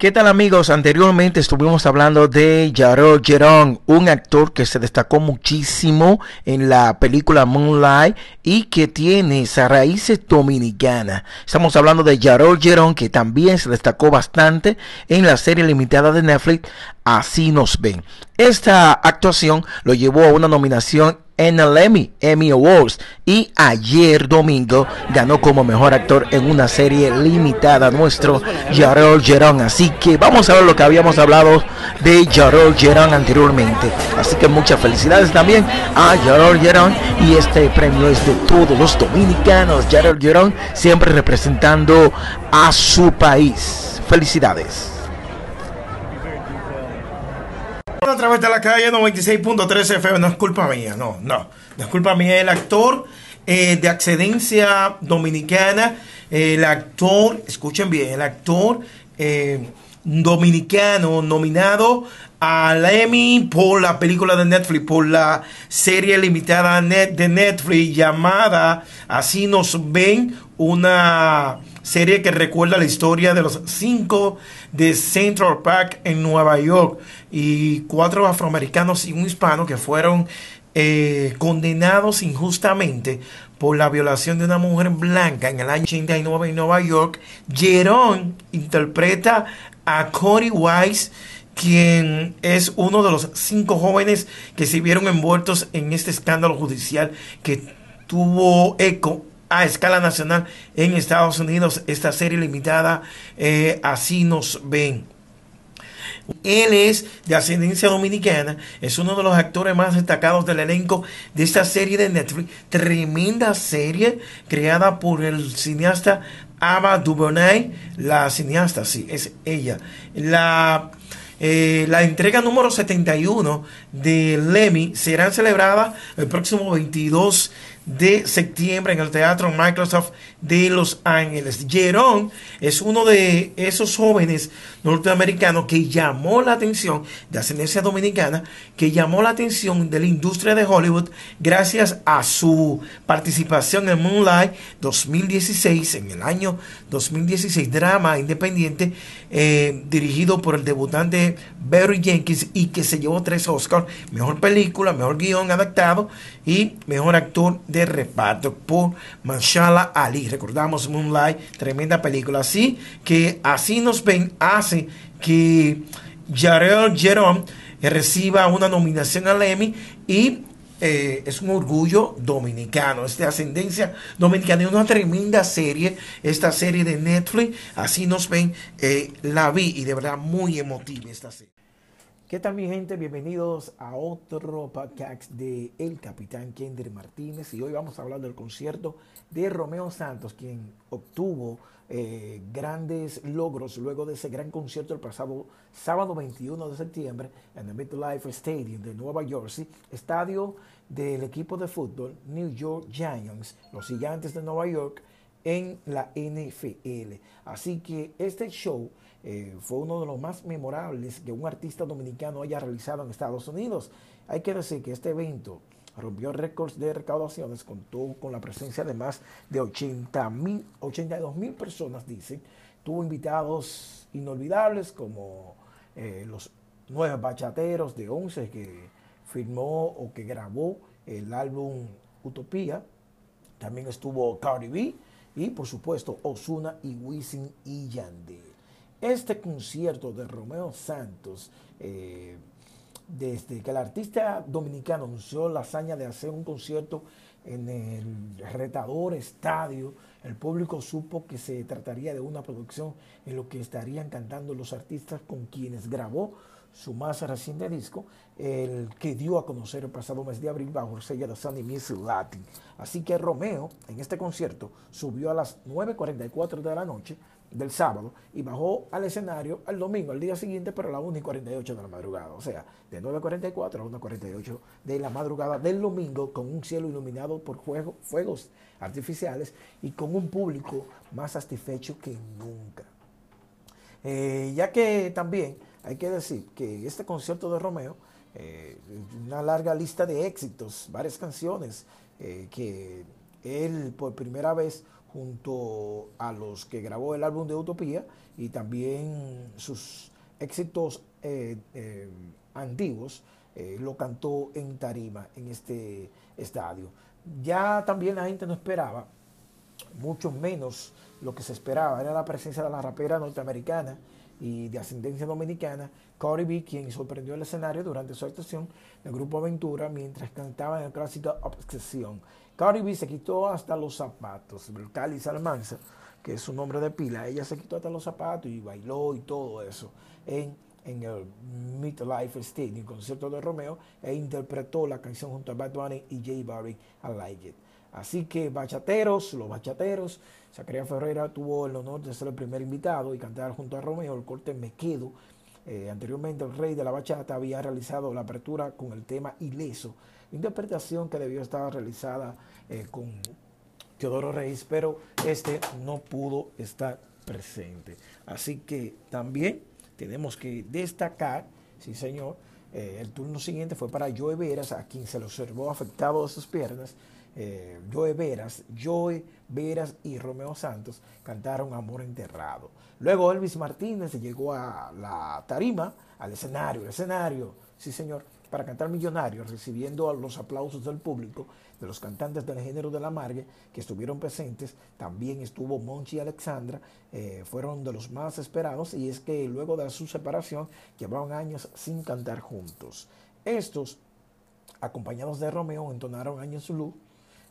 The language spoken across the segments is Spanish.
¿Qué tal amigos? Anteriormente estuvimos hablando de Jarrell Jerón, un actor que se destacó muchísimo en la película Moonlight y que tiene esas raíces dominicanas. Estamos hablando de Jarrell Jerón que también se destacó bastante en la serie limitada de Netflix Así nos ven. Esta actuación lo llevó a una nominación en el Emmy, Emmy Awards y ayer domingo ganó como mejor actor en una serie limitada nuestro Jarrell Jerón. Así que vamos a ver lo que habíamos hablado de Jarrell Jerón anteriormente. Así que muchas felicidades también a Jarrell Jerón y este premio es de todos los dominicanos. Jarrell Jerón siempre representando a su país. Felicidades. A través de la calle 96.13 FM. No es culpa mía, no, no. No es culpa mía. El actor eh, de Accedencia Dominicana, el actor, escuchen bien, el actor eh, dominicano nominado al Emmy por la película de Netflix, por la serie limitada de Netflix llamada Así nos ven, una serie que recuerda la historia de los cinco de Central Park en Nueva York y cuatro afroamericanos y un hispano que fueron eh, condenados injustamente por la violación de una mujer blanca en el año 89 en Nueva York. Jerón interpreta a Cory Wise quien es uno de los cinco jóvenes que se vieron envueltos en este escándalo judicial que tuvo eco a escala nacional en Estados Unidos. Esta serie limitada, eh, así nos ven. Él es de ascendencia dominicana, es uno de los actores más destacados del elenco de esta serie de Netflix. Tremenda serie creada por el cineasta Ava DuVernay, la cineasta, sí, es ella. La eh, la entrega número 71 de Lemmy será celebrada el próximo 22 de septiembre en el Teatro Microsoft de Los Ángeles. Jerón es uno de esos jóvenes norteamericanos que llamó la atención de ascendencia dominicana, que llamó la atención de la industria de Hollywood gracias a su participación en Moonlight 2016, en el año 2016, drama independiente eh, dirigido por el debutante Barry Jenkins y que se llevó tres Oscars, mejor película, mejor guion adaptado y mejor actor de reparto por Mashallah Ali. Recordamos Moonlight, tremenda película. Así que así nos ven, hace que Jarrell Jerome reciba una nominación al Emmy y eh, es un orgullo dominicano, es de ascendencia dominicana. Es una tremenda serie, esta serie de Netflix. Así nos ven, eh, la vi y de verdad muy emotiva esta serie. ¿Qué tal mi gente? Bienvenidos a otro podcast de El Capitán Kender Martínez y hoy vamos a hablar del concierto de Romeo Santos, quien obtuvo eh, grandes logros luego de ese gran concierto el pasado sábado 21 de septiembre en el MetLife Stadium de Nueva Jersey, estadio del equipo de fútbol New York Giants, los gigantes de Nueva York, en la NFL. Así que este show eh, fue uno de los más memorables que un artista dominicano haya realizado en Estados Unidos. Hay que decir que este evento rompió récords de recaudaciones, contó con la presencia de más de 80 mil, 82 mil personas, dicen. Tuvo invitados inolvidables como eh, los nueve bachateros de 11 que firmó o que grabó el álbum Utopía. También estuvo Cardi B y por supuesto Osuna y Wisin y Yandel. Este concierto de Romeo Santos, eh, desde que el artista dominicano anunció la hazaña de hacer un concierto en el retador estadio, el público supo que se trataría de una producción en lo que estarían cantando los artistas con quienes grabó su más reciente disco, el que dio a conocer el pasado mes de abril bajo el sello de Sunny Music Latin. Así que Romeo en este concierto subió a las 9.44 de la noche del sábado y bajó al escenario al domingo, al día siguiente, pero a las 1 y 48 de la madrugada. O sea, de 9.44 a 1.48 de la madrugada del domingo con un cielo iluminado por fuegos artificiales y con un público más satisfecho que nunca. Eh, ya que también hay que decir que este concierto de Romeo, eh, una larga lista de éxitos, varias canciones eh, que Él por primera vez junto a los que grabó el álbum de Utopía y también sus éxitos eh, eh, antiguos, eh, lo cantó en tarima en este estadio. Ya también la gente no esperaba, mucho menos lo que se esperaba, era la presencia de la rapera norteamericana y de ascendencia dominicana, Cardi B, quien sorprendió el escenario durante su actuación del grupo Aventura mientras cantaba en el clásico Obsesión. Cardi B se quitó hasta los zapatos, Cali Salmanza, que es su nombre de pila, ella se quitó hasta los zapatos y bailó y todo eso en, en el Midlife Stadium, concierto de Romeo, e interpretó la canción junto a Bad Bunny y J Barry, I Like It. Así que bachateros, los bachateros, Zacarías Ferreira tuvo el honor de ser el primer invitado y cantar junto a Romeo el corte Me Quedo. Eh, anteriormente el rey de la bachata había realizado la apertura con el tema Ileso, interpretación que debió estar realizada eh, con Teodoro Reis, pero este no pudo estar presente. Así que también tenemos que destacar, sí señor, eh, el turno siguiente fue para Joe Veras, a quien se le observó afectado de sus piernas. Eh, Joe Veras, Joe Veras y Romeo Santos cantaron Amor Enterrado. Luego Elvis Martínez llegó a la tarima, al escenario, el escenario, sí señor, para cantar Millonario, recibiendo los aplausos del público, de los cantantes del género de la Margue que estuvieron presentes. También estuvo Monchi y Alexandra, eh, fueron de los más esperados y es que luego de su separación llevaban años sin cantar juntos. Estos, acompañados de Romeo, entonaron Años Zulu,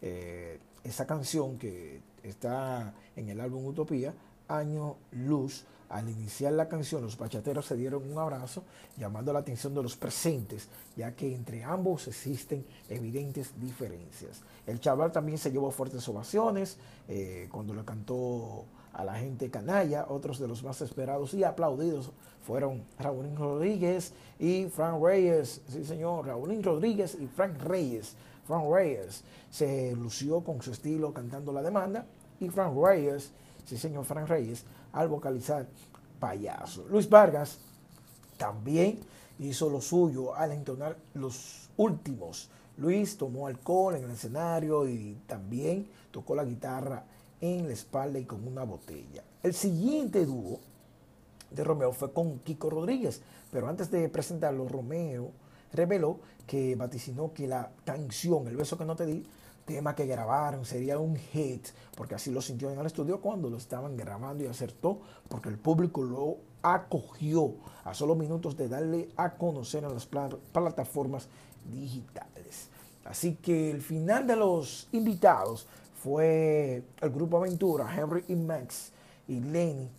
eh, esa canción que está en el álbum Utopía, Año Luz, al iniciar la canción, los bachateros se dieron un abrazo, llamando la atención de los presentes, ya que entre ambos existen evidentes diferencias. El chaval también se llevó fuertes ovaciones eh, cuando le cantó a la gente canalla. Otros de los más esperados y aplaudidos fueron Raúlín Rodríguez y Frank Reyes. Sí, señor, Raúlín Rodríguez y Frank Reyes. Frank Reyes se lució con su estilo cantando la demanda y Frank Reyes, sí, señor, Frank Reyes al vocalizar payaso. Luis Vargas también hizo lo suyo al entonar los últimos. Luis tomó alcohol en el escenario y también tocó la guitarra en la espalda y con una botella. El siguiente dúo de Romeo fue con Kiko Rodríguez, pero antes de presentarlo, Romeo reveló que vaticinó que la canción El beso que no te di tema que grabaron sería un hit, porque así lo sintió en el estudio cuando lo estaban grabando y acertó, porque el público lo acogió a solo minutos de darle a conocer en las plataformas digitales. Así que el final de los invitados fue el grupo Aventura, Henry y Max y Lenny,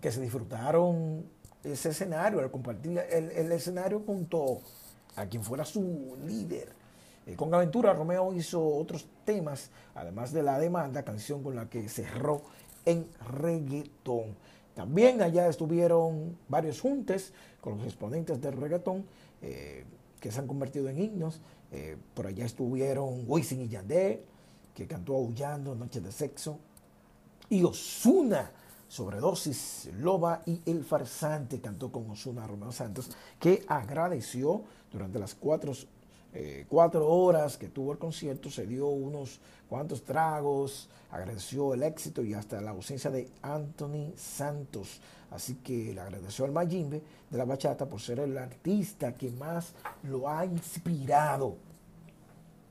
que se disfrutaron ese escenario, al compartir el, el escenario junto a quien fuera su líder eh, con Aventura, Romeo hizo otros temas, además de la demanda, canción con la que cerró en reggaetón. También allá estuvieron varios juntes con los exponentes del reggaetón eh, que se han convertido en himnos. Eh, por allá estuvieron Wisin y Yandé, que cantó Aullando, Noche de Sexo. Y Osuna, Sobredosis, Loba y El Farsante cantó con Osuna Romeo Santos, que agradeció durante las cuatro eh, cuatro horas que tuvo el concierto, se dio unos cuantos tragos, agradeció el éxito y hasta la ausencia de Anthony Santos. Así que le agradeció al Mayimbe de la bachata por ser el artista que más lo ha inspirado.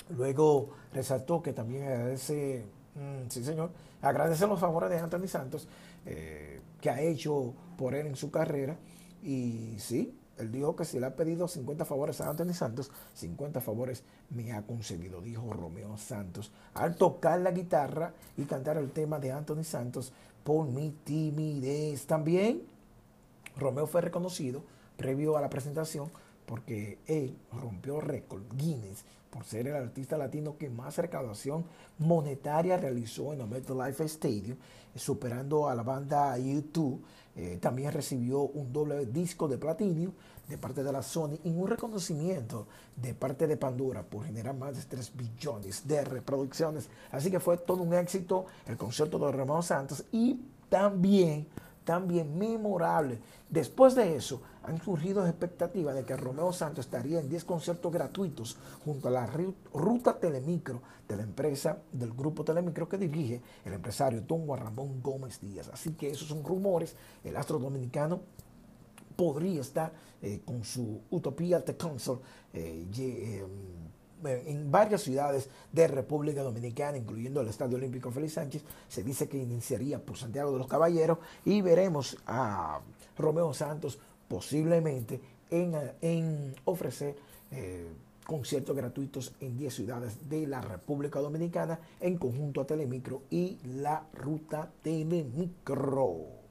Luego resaltó que también agradece, mm, sí señor, agradece los favores de Anthony Santos eh, que ha hecho por él en su carrera. Y sí, él dijo que si le ha pedido 50 favores a Anthony Santos, 50 favores me ha concedido, dijo Romeo Santos, al tocar la guitarra y cantar el tema de Anthony Santos por mi timidez. También Romeo fue reconocido previo a la presentación porque él rompió récord Guinness por ser el artista latino que más recaudación monetaria realizó en el MetLife Stadium, superando a la banda YouTube eh, también recibió un doble disco de platino de parte de la Sony y un reconocimiento de parte de Pandora por generar más de 3 billones de reproducciones. Así que fue todo un éxito el concierto de Ramón Santos y también también memorable. Después de eso, han surgido expectativas de que Romeo Santos estaría en 10 conciertos gratuitos junto a la ruta Telemicro de la empresa del grupo Telemicro que dirige el empresario Don Juan Ramón Gómez Díaz. Así que esos son rumores. El astro dominicano podría estar eh, con su Utopía The Console eh, eh, en varias ciudades de República Dominicana, incluyendo el Estadio Olímpico Félix Sánchez. Se dice que iniciaría por Santiago de los Caballeros y veremos a Romeo Santos posiblemente en, ofrecer conciertos gratuitos en 10 ciudades de la República Dominicana en conjunto a Telemicro y la ruta Telemicro.